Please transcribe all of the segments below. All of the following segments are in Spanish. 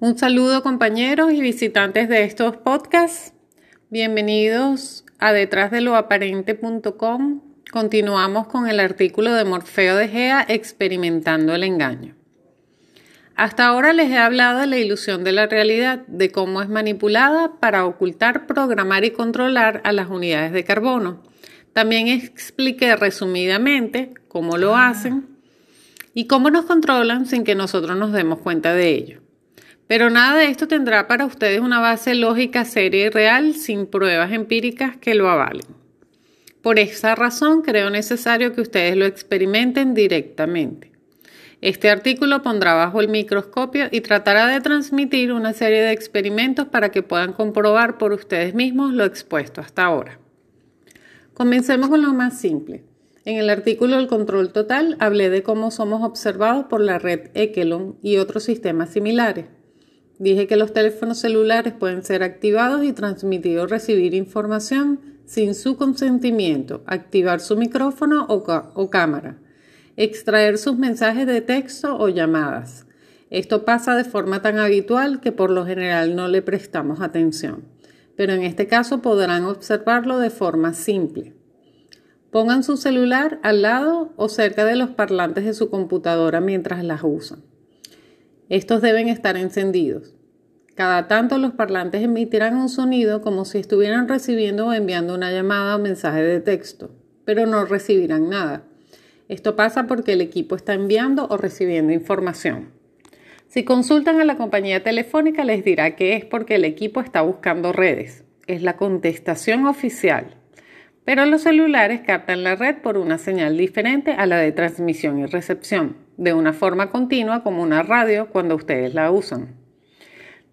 Un saludo compañeros y visitantes de estos podcasts. Bienvenidos a detrás de lo aparente.com. Continuamos con el artículo de Morfeo de Gea experimentando el engaño. Hasta ahora les he hablado de la ilusión de la realidad, de cómo es manipulada para ocultar, programar y controlar a las unidades de carbono. También expliqué resumidamente cómo lo hacen y cómo nos controlan sin que nosotros nos demos cuenta de ello. Pero nada de esto tendrá para ustedes una base lógica seria y real sin pruebas empíricas que lo avalen. Por esa razón creo necesario que ustedes lo experimenten directamente. Este artículo pondrá bajo el microscopio y tratará de transmitir una serie de experimentos para que puedan comprobar por ustedes mismos lo expuesto hasta ahora. Comencemos con lo más simple. En el artículo del control total hablé de cómo somos observados por la red Ekelon y otros sistemas similares. Dije que los teléfonos celulares pueden ser activados y transmitir o recibir información sin su consentimiento, activar su micrófono o, cámara, extraer sus mensajes de texto o llamadas. Esto pasa de forma tan habitual que por lo general no le prestamos atención, pero en este caso podrán observarlo de forma simple. Pongan su celular al lado o cerca de los parlantes de su computadora mientras las usan. Estos deben estar encendidos. Cada tanto los parlantes emitirán un sonido como si estuvieran recibiendo o enviando una llamada o mensaje de texto, pero no recibirán nada. Esto pasa porque el equipo está enviando o recibiendo información. Si consultan a la compañía telefónica les dirá que es porque el equipo está buscando redes. Es la contestación oficial. Pero los celulares captan la red por una señal diferente a la de transmisión y recepción de una forma continua como una radio cuando ustedes la usan.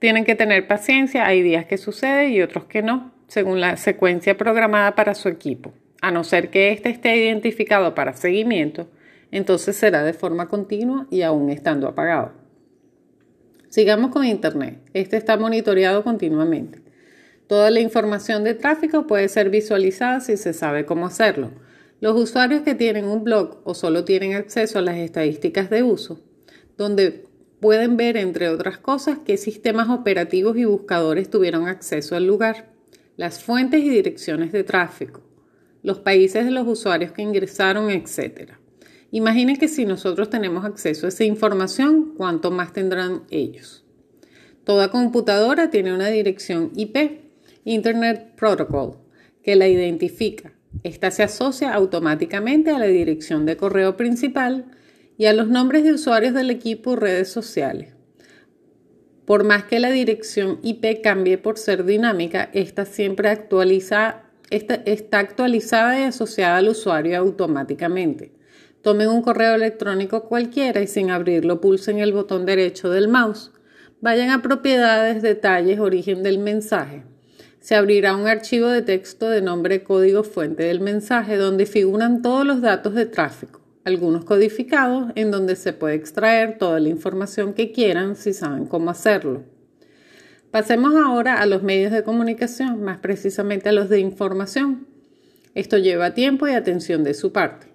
Tienen que tener paciencia, hay días que sucede y otros que no, según la secuencia programada para su equipo. A no ser que éste esté identificado para seguimiento, entonces será de forma continua y aún estando apagado. Sigamos con Internet. Este está monitoreado continuamente. Toda la información de tráfico puede ser visualizada si se sabe cómo hacerlo. Los usuarios que tienen un blog o solo tienen acceso a las estadísticas de uso, donde pueden ver, entre otras cosas, qué sistemas operativos y buscadores tuvieron acceso al lugar, las fuentes y direcciones de tráfico, los países de los usuarios que ingresaron, etc. Imaginen que si nosotros tenemos acceso a esa información, ¿cuánto más tendrán ellos? Toda computadora tiene una dirección IP, Internet Protocol, que la identifica esta se asocia automáticamente a la dirección de correo principal y a los nombres de usuarios del equipo redes sociales. Por más que la dirección IP cambie por ser dinámica, esta siempre actualiza, está actualizada y asociada al usuario automáticamente. Tomen un correo electrónico cualquiera y sin abrirlo pulsen el botón derecho del mouse. Vayan a propiedades, detalles, origen del mensaje se abrirá un archivo de texto de nombre código fuente del mensaje donde figuran todos los datos de tráfico, algunos codificados en donde se puede extraer toda la información que quieran si saben cómo hacerlo. Pasemos ahora a los medios de comunicación, más precisamente a los de información. Esto lleva tiempo y atención de su parte.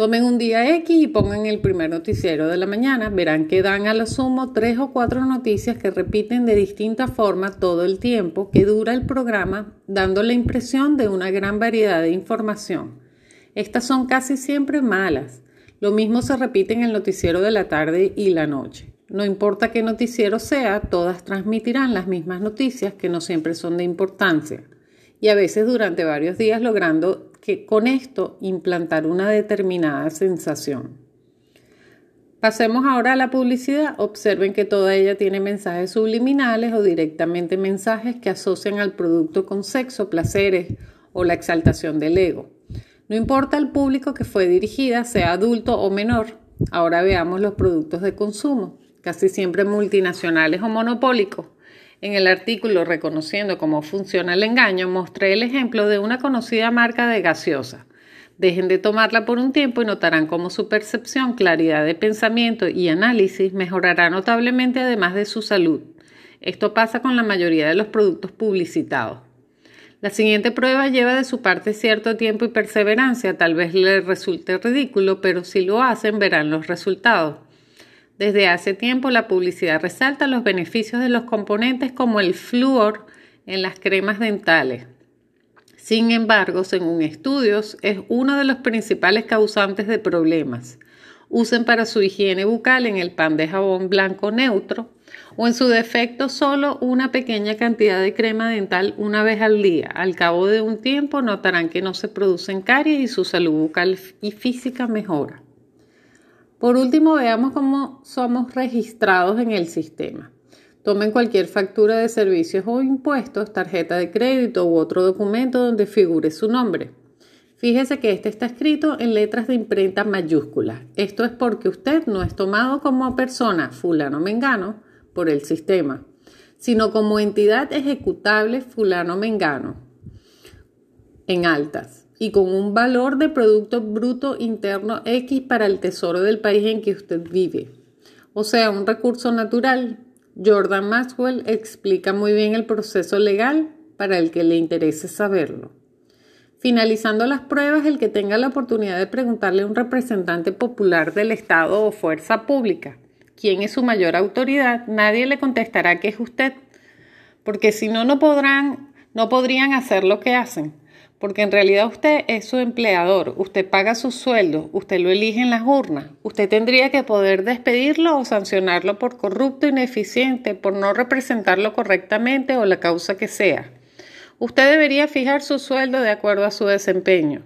Tomen un día X y pongan el primer noticiero de la mañana. Verán que dan a lo sumo tres o cuatro noticias que repiten de distinta forma todo el tiempo que dura el programa, dando la impresión de una gran variedad de información. Estas son casi siempre malas. Lo mismo se repite en el noticiero de la tarde y la noche. No importa qué noticiero sea, todas transmitirán las mismas noticias que no siempre son de importancia y a veces durante varios días logrando que con esto implantar una determinada sensación. Pasemos ahora a la publicidad. Observen que toda ella tiene mensajes subliminales o directamente mensajes que asocian al producto con sexo, placeres o la exaltación del ego. No importa el público que fue dirigida, sea adulto o menor. Ahora veamos los productos de consumo, casi siempre multinacionales o monopólicos. En el artículo Reconociendo cómo funciona el engaño, mostré el ejemplo de una conocida marca de gaseosa. Dejen de tomarla por un tiempo y notarán cómo su percepción, claridad de pensamiento y análisis mejorará notablemente además de su salud. Esto pasa con la mayoría de los productos publicitados. La siguiente prueba lleva de su parte cierto tiempo y perseverancia. Tal vez les resulte ridículo, pero si lo hacen verán los resultados. Desde hace tiempo la publicidad resalta los beneficios de los componentes como el flúor en las cremas dentales. Sin embargo, según estudios, es uno de los principales causantes de problemas. Usen para su higiene bucal en el pan de jabón blanco neutro o en su defecto solo una pequeña cantidad de crema dental una vez al día. Al cabo de un tiempo notarán que no se producen caries y su salud bucal y física mejora. Por último, veamos cómo somos registrados en el sistema. Tomen cualquier factura de servicios o impuestos, tarjeta de crédito u otro documento donde figure su nombre. Fíjese que este está escrito en letras de imprenta mayúsculas. Esto es porque usted no es tomado como persona fulano mengano por el sistema, sino como entidad ejecutable fulano mengano en altas y con un valor de Producto Bruto Interno X para el tesoro del país en que usted vive. O sea, un recurso natural. Jordan Maxwell explica muy bien el proceso legal para el que le interese saberlo. Finalizando las pruebas, el que tenga la oportunidad de preguntarle a un representante popular del Estado o fuerza pública quién es su mayor autoridad, nadie le contestará que es usted, porque si no, no podrán, no podrían hacer lo que hacen porque en realidad usted es su empleador, usted paga su sueldo, usted lo elige en las urnas, usted tendría que poder despedirlo o sancionarlo por corrupto, ineficiente, por no representarlo correctamente o la causa que sea. Usted debería fijar su sueldo de acuerdo a su desempeño,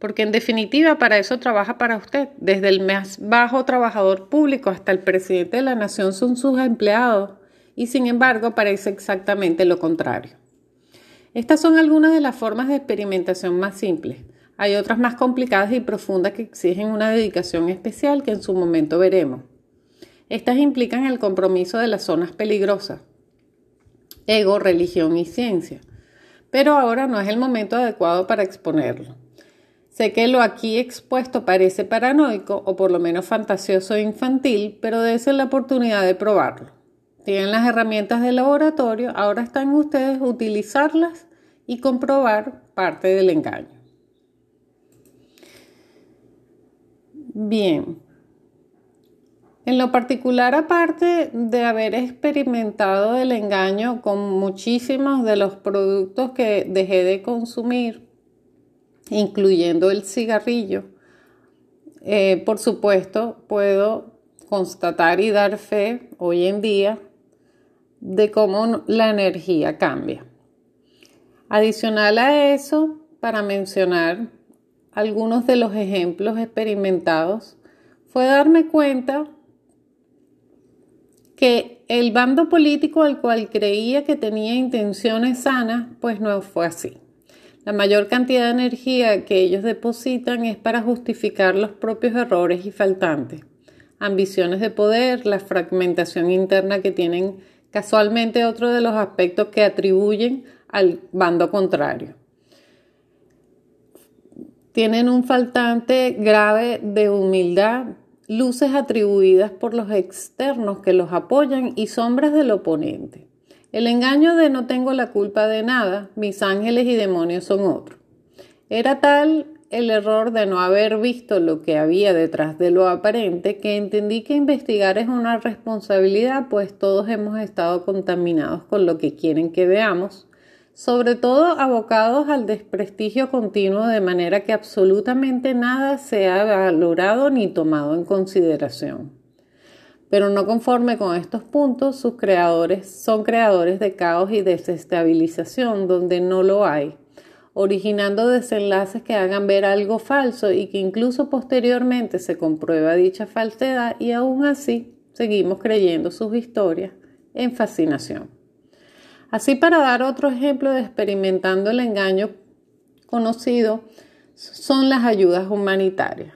porque en definitiva para eso trabaja para usted. Desde el más bajo trabajador público hasta el presidente de la nación son sus empleados y sin embargo parece exactamente lo contrario. Estas son algunas de las formas de experimentación más simples. Hay otras más complicadas y profundas que exigen una dedicación especial que en su momento veremos. Estas implican el compromiso de las zonas peligrosas, ego, religión y ciencia. Pero ahora no es el momento adecuado para exponerlo. Sé que lo aquí expuesto parece paranoico o por lo menos fantasioso e infantil, pero dése la oportunidad de probarlo. Tienen las herramientas del laboratorio, ahora están ustedes utilizarlas y comprobar parte del engaño. Bien. En lo particular, aparte de haber experimentado el engaño con muchísimos de los productos que dejé de consumir, incluyendo el cigarrillo, eh, por supuesto, puedo constatar y dar fe hoy en día de cómo la energía cambia. Adicional a eso, para mencionar algunos de los ejemplos experimentados, fue darme cuenta que el bando político al cual creía que tenía intenciones sanas, pues no fue así. La mayor cantidad de energía que ellos depositan es para justificar los propios errores y faltantes, ambiciones de poder, la fragmentación interna que tienen Casualmente otro de los aspectos que atribuyen al bando contrario. Tienen un faltante grave de humildad, luces atribuidas por los externos que los apoyan y sombras del oponente. El engaño de no tengo la culpa de nada, mis ángeles y demonios son otros. Era tal el error de no haber visto lo que había detrás de lo aparente, que entendí que investigar es una responsabilidad, pues todos hemos estado contaminados con lo que quieren que veamos, sobre todo abocados al desprestigio continuo de manera que absolutamente nada se ha valorado ni tomado en consideración. Pero no conforme con estos puntos, sus creadores son creadores de caos y desestabilización donde no lo hay originando desenlaces que hagan ver algo falso y que incluso posteriormente se comprueba dicha falsedad y aún así seguimos creyendo sus historias en fascinación. Así para dar otro ejemplo de experimentando el engaño conocido son las ayudas humanitarias,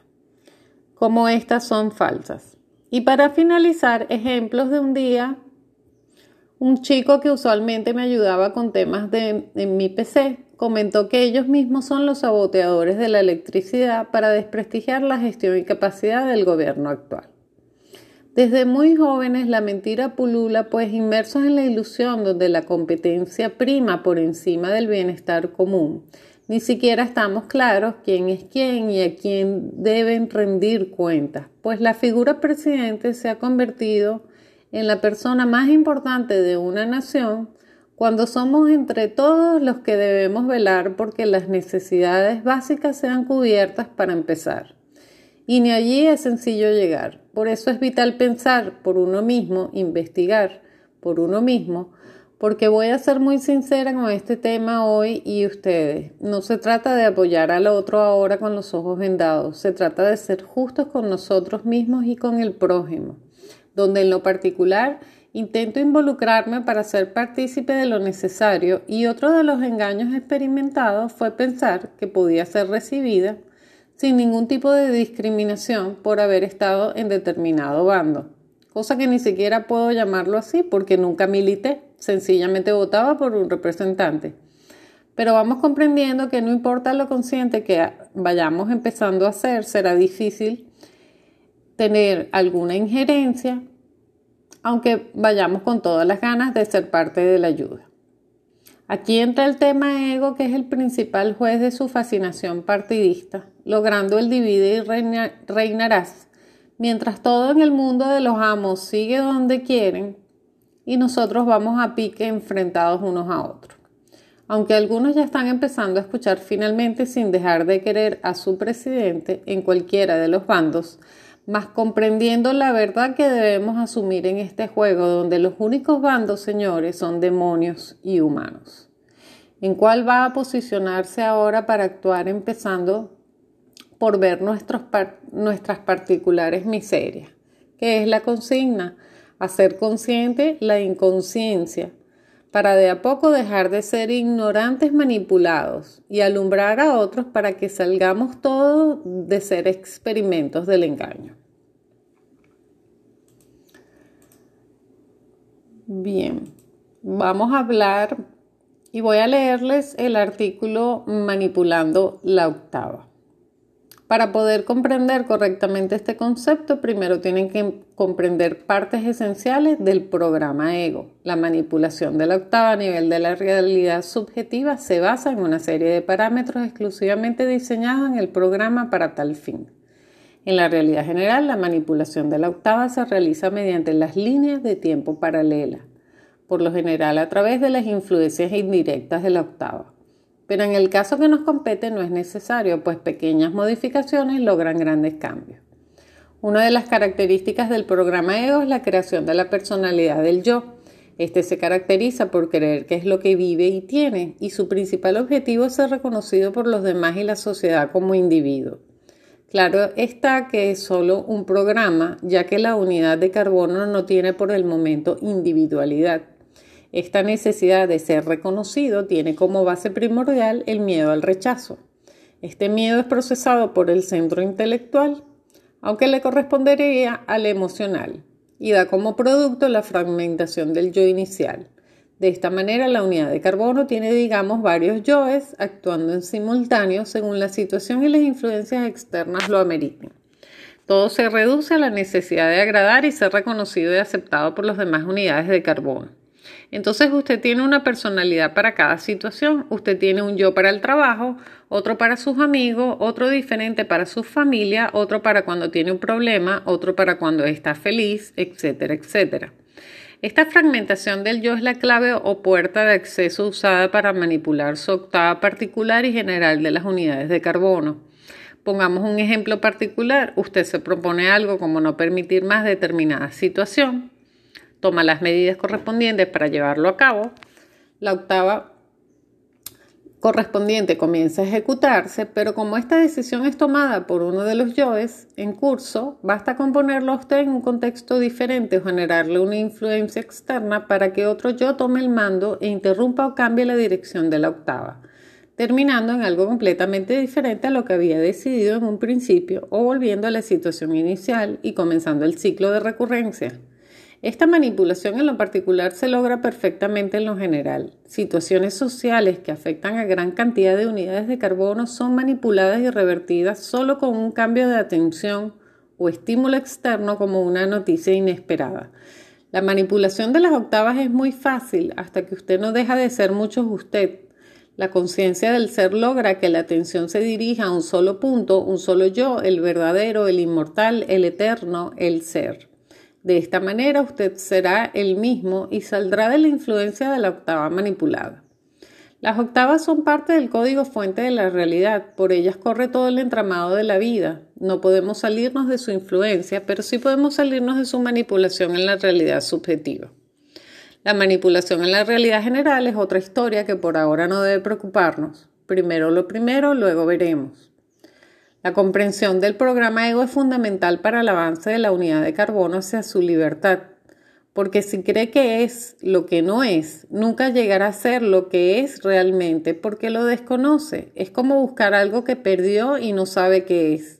como estas son falsas. Y para finalizar, ejemplos de un día, un chico que usualmente me ayudaba con temas de, en mi PC comentó que ellos mismos son los saboteadores de la electricidad para desprestigiar la gestión y capacidad del gobierno actual. Desde muy jóvenes la mentira pulula, pues inmersos en la ilusión donde la competencia prima por encima del bienestar común, Ni siquiera estamos claros quién es quién y a quién deben rendir cuentas, pues la figura presidente se ha convertido en la persona más importante de una nación cuando somos entre todos los que debemos velar porque las necesidades básicas sean cubiertas para empezar. Y ni allí es sencillo llegar. Por eso es vital pensar por uno mismo, investigar por uno mismo, porque voy a ser muy sincera con este tema hoy y ustedes. No se trata de apoyar al otro ahora con los ojos vendados, se trata de ser justos con nosotros mismos y con el prójimo, donde en lo particular intento involucrarme para ser partícipe de lo necesario y otro de los engaños experimentados fue pensar que podía ser recibida sin ningún tipo de discriminación por haber estado en determinado bando, cosa que ni siquiera puedo llamarlo así porque nunca milité sencillamente votaba por un representante. Pero vamos comprendiendo que no importa lo consciente que vayamos empezando a hacer, será difícil tener alguna injerencia, aunque vayamos con todas las ganas de ser parte de la ayuda. Aquí entra el tema ego, que es el principal juez de su fascinación partidista, logrando el divide y reinarás. Mientras todo en el mundo de los amos sigue donde quieren, y nosotros vamos a pique enfrentados unos a otros. Aunque algunos ya están empezando a escuchar finalmente sin dejar de querer a su presidente en cualquiera de los bandos, más comprendiendo la verdad que debemos asumir en este juego donde los únicos bandos, señores, son demonios y humanos. ¿En cuál va a posicionarse ahora para actuar empezando por ver nuestras particulares miserias? ¿Qué es la consigna? hacer consciente la inconsciencia, para de a poco dejar de ser ignorantes manipulados y alumbrar a otros para que salgamos todos de ser experimentos del engaño. Bien, vamos a hablar y voy a leerles el artículo Manipulando la octava. Para poder comprender correctamente este concepto, primero tienen que comprender partes esenciales del programa ego. La manipulación de la octava a nivel de la realidad subjetiva se basa en una serie de parámetros exclusivamente diseñados en el programa para tal fin. En la realidad general, la manipulación de la octava se realiza mediante las líneas de tiempo paralela, por lo general a través de las influencias indirectas de la octava. Pero en el caso que nos compete no es necesario, pues pequeñas modificaciones logran grandes cambios. Una de las características del programa EGO es la creación de la personalidad del yo. Este se caracteriza por creer que es lo que vive y tiene, y su principal objetivo es ser reconocido por los demás y la sociedad como individuo. Claro está que es solo un programa, ya que la unidad de carbono no tiene por el momento individualidad. Esta necesidad de ser reconocido tiene como base primordial el miedo al rechazo. Este miedo es procesado por el centro intelectual, aunque le correspondería al emocional, y da como producto la fragmentación del yo inicial. De esta manera, la unidad de carbono tiene, digamos, varios yoes actuando en simultáneo según la situación y las influencias externas lo ameriten. Todo se reduce a la necesidad de agradar y ser reconocido y aceptado por las demás unidades de carbono. Entonces usted tiene una personalidad para cada situación. Usted tiene un yo para el trabajo, otro para sus amigos, otro diferente para su familia, otro para cuando tiene un problema, otro para cuando está feliz, etcétera, etcétera. Esta fragmentación del yo es la clave o puerta de acceso usada para manipular su octava particular y general de las unidades de carbono. Pongamos un ejemplo particular. Usted se propone algo como no permitir más determinada situación toma las medidas correspondientes para llevarlo a cabo. La octava correspondiente comienza a ejecutarse, pero como esta decisión es tomada por uno de los yoes en curso, basta con ponerlo a usted en un contexto diferente o generarle una influencia externa para que otro yo tome el mando e interrumpa o cambie la dirección de la octava, terminando en algo completamente diferente a lo que había decidido en un principio o volviendo a la situación inicial y comenzando el ciclo de recurrencia. Esta manipulación en lo particular se logra perfectamente en lo general. Situaciones sociales que afectan a gran cantidad de unidades de carbono son manipuladas y revertidas solo con un cambio de atención o estímulo externo como una noticia inesperada. La manipulación de las octavas es muy fácil hasta que usted no deja de ser muchos usted. La conciencia del ser logra que la atención se dirija a un solo punto, un solo yo, el verdadero, el inmortal, el eterno, el ser. De esta manera usted será el mismo y saldrá de la influencia de la octava manipulada. Las octavas son parte del código fuente de la realidad, por ellas corre todo el entramado de la vida. No podemos salirnos de su influencia, pero sí podemos salirnos de su manipulación en la realidad subjetiva. La manipulación en la realidad general es otra historia que por ahora no debe preocuparnos. Primero lo primero, luego veremos. La comprensión del programa ego es fundamental para el avance de la unidad de carbono hacia su libertad, porque si cree que es lo que no es, nunca llegará a ser lo que es realmente, porque lo desconoce. Es como buscar algo que perdió y no sabe qué es.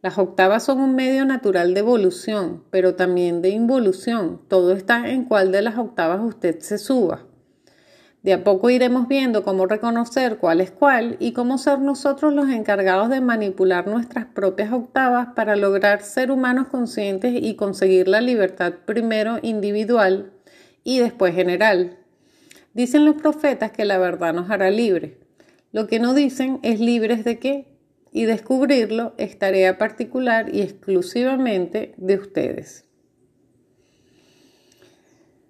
Las octavas son un medio natural de evolución, pero también de involución. Todo está en cuál de las octavas usted se suba. De a poco iremos viendo cómo reconocer cuál es cuál y cómo ser nosotros los encargados de manipular nuestras propias octavas para lograr ser humanos conscientes y conseguir la libertad primero individual y después general. Dicen los profetas que la verdad nos hará libres. Lo que no dicen es libres de qué y descubrirlo es tarea particular y exclusivamente de ustedes.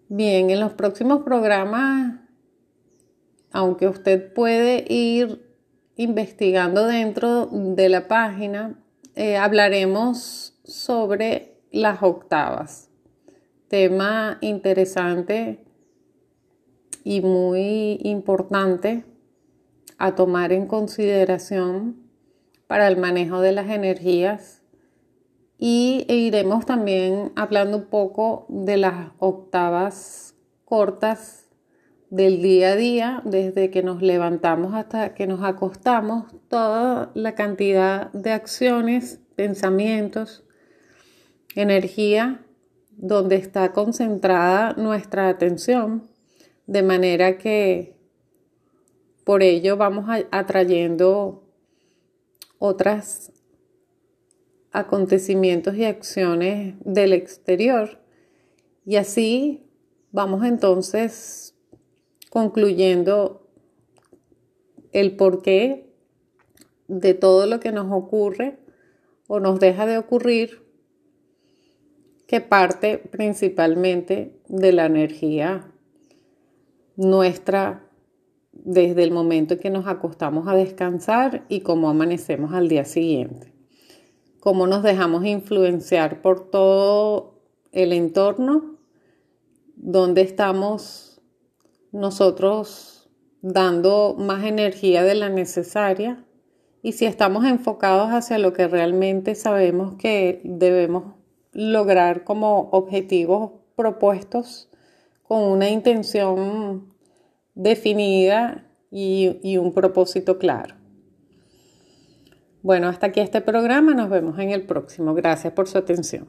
Bien, en los próximos programas aunque usted puede ir investigando dentro de la página, eh, hablaremos sobre las octavas. Tema interesante y muy importante a tomar en consideración para el manejo de las energías y e iremos también hablando un poco de las octavas cortas del día a día, desde que nos levantamos hasta que nos acostamos, toda la cantidad de acciones, pensamientos, energía, donde está concentrada nuestra atención, de manera que por ello vamos atrayendo otros acontecimientos y acciones del exterior. Y así vamos entonces concluyendo el porqué de todo lo que nos ocurre o nos deja de ocurrir, que parte principalmente de la energía nuestra desde el momento en que nos acostamos a descansar y cómo amanecemos al día siguiente. Cómo nos dejamos influenciar por todo el entorno, donde estamos nosotros dando más energía de la necesaria y si estamos enfocados hacia lo que realmente sabemos que debemos lograr como objetivos propuestos con una intención definida y, y, un propósito claro. Bueno, hasta aquí este programa, nos vemos en el próximo. Gracias por su atención.